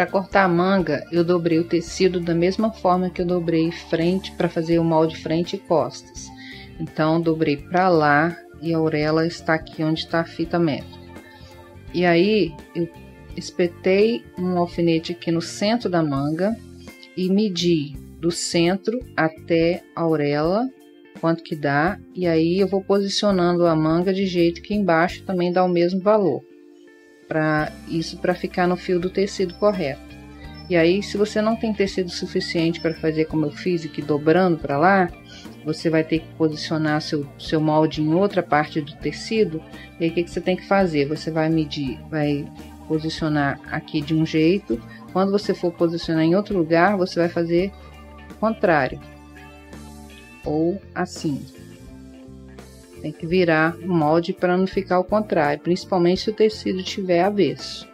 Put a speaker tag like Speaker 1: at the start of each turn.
Speaker 1: Para cortar a manga, eu dobrei o tecido da mesma forma que eu dobrei frente para fazer o molde frente e costas. Então, dobrei para lá e a orelha está aqui onde está a fita métrica. E aí, eu espetei um alfinete aqui no centro da manga e medi do centro até a orelha quanto que dá, e aí eu vou posicionando a manga de jeito que embaixo também dá o mesmo valor. Para isso para ficar no fio do tecido correto. E aí, se você não tem tecido suficiente para fazer como eu fiz aqui dobrando para lá, você vai ter que posicionar seu, seu molde em outra parte do tecido. E aí, o que, que você tem que fazer? Você vai medir, vai posicionar aqui de um jeito. Quando você for posicionar em outro lugar, você vai fazer o contrário ou assim. Tem que virar o molde para não ficar ao contrário, principalmente se o tecido estiver avesso.